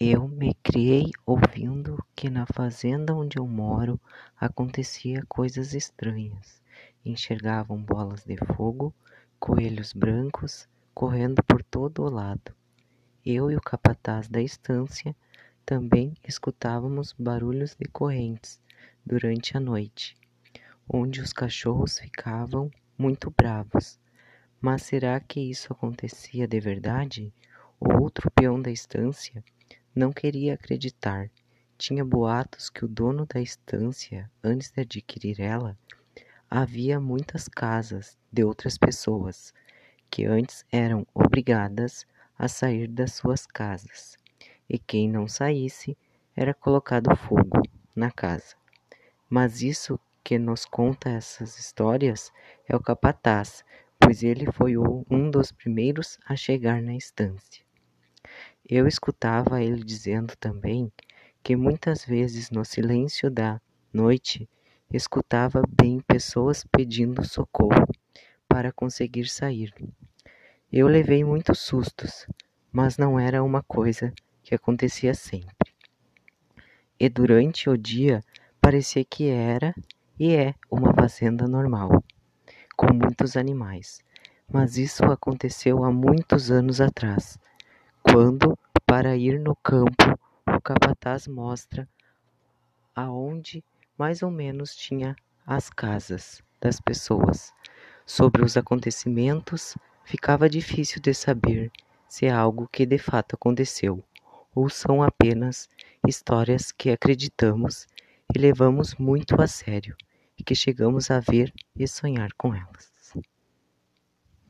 Eu me criei ouvindo que na fazenda onde eu moro acontecia coisas estranhas. Enxergavam bolas de fogo, coelhos brancos correndo por todo o lado. Eu e o capataz da estância também escutávamos barulhos de correntes durante a noite, onde os cachorros ficavam muito bravos. Mas será que isso acontecia de verdade? O outro peão da estância não queria acreditar. Tinha boatos que o dono da estância, antes de adquirir ela, havia muitas casas de outras pessoas que antes eram obrigadas a sair das suas casas, e quem não saísse era colocado fogo na casa. Mas isso que nos conta essas histórias é o capataz, pois ele foi um dos primeiros a chegar na estância. Eu escutava ele dizendo também que muitas vezes no silêncio da noite escutava bem pessoas pedindo socorro para conseguir sair. Eu levei muitos sustos, mas não era uma coisa que acontecia sempre. E durante o dia parecia que era e é uma fazenda normal, com muitos animais. Mas isso aconteceu há muitos anos atrás quando, para ir no campo, o capataz mostra aonde mais ou menos tinha as casas das pessoas. Sobre os acontecimentos, ficava difícil de saber se é algo que de fato aconteceu ou são apenas histórias que acreditamos e levamos muito a sério e que chegamos a ver e sonhar com elas.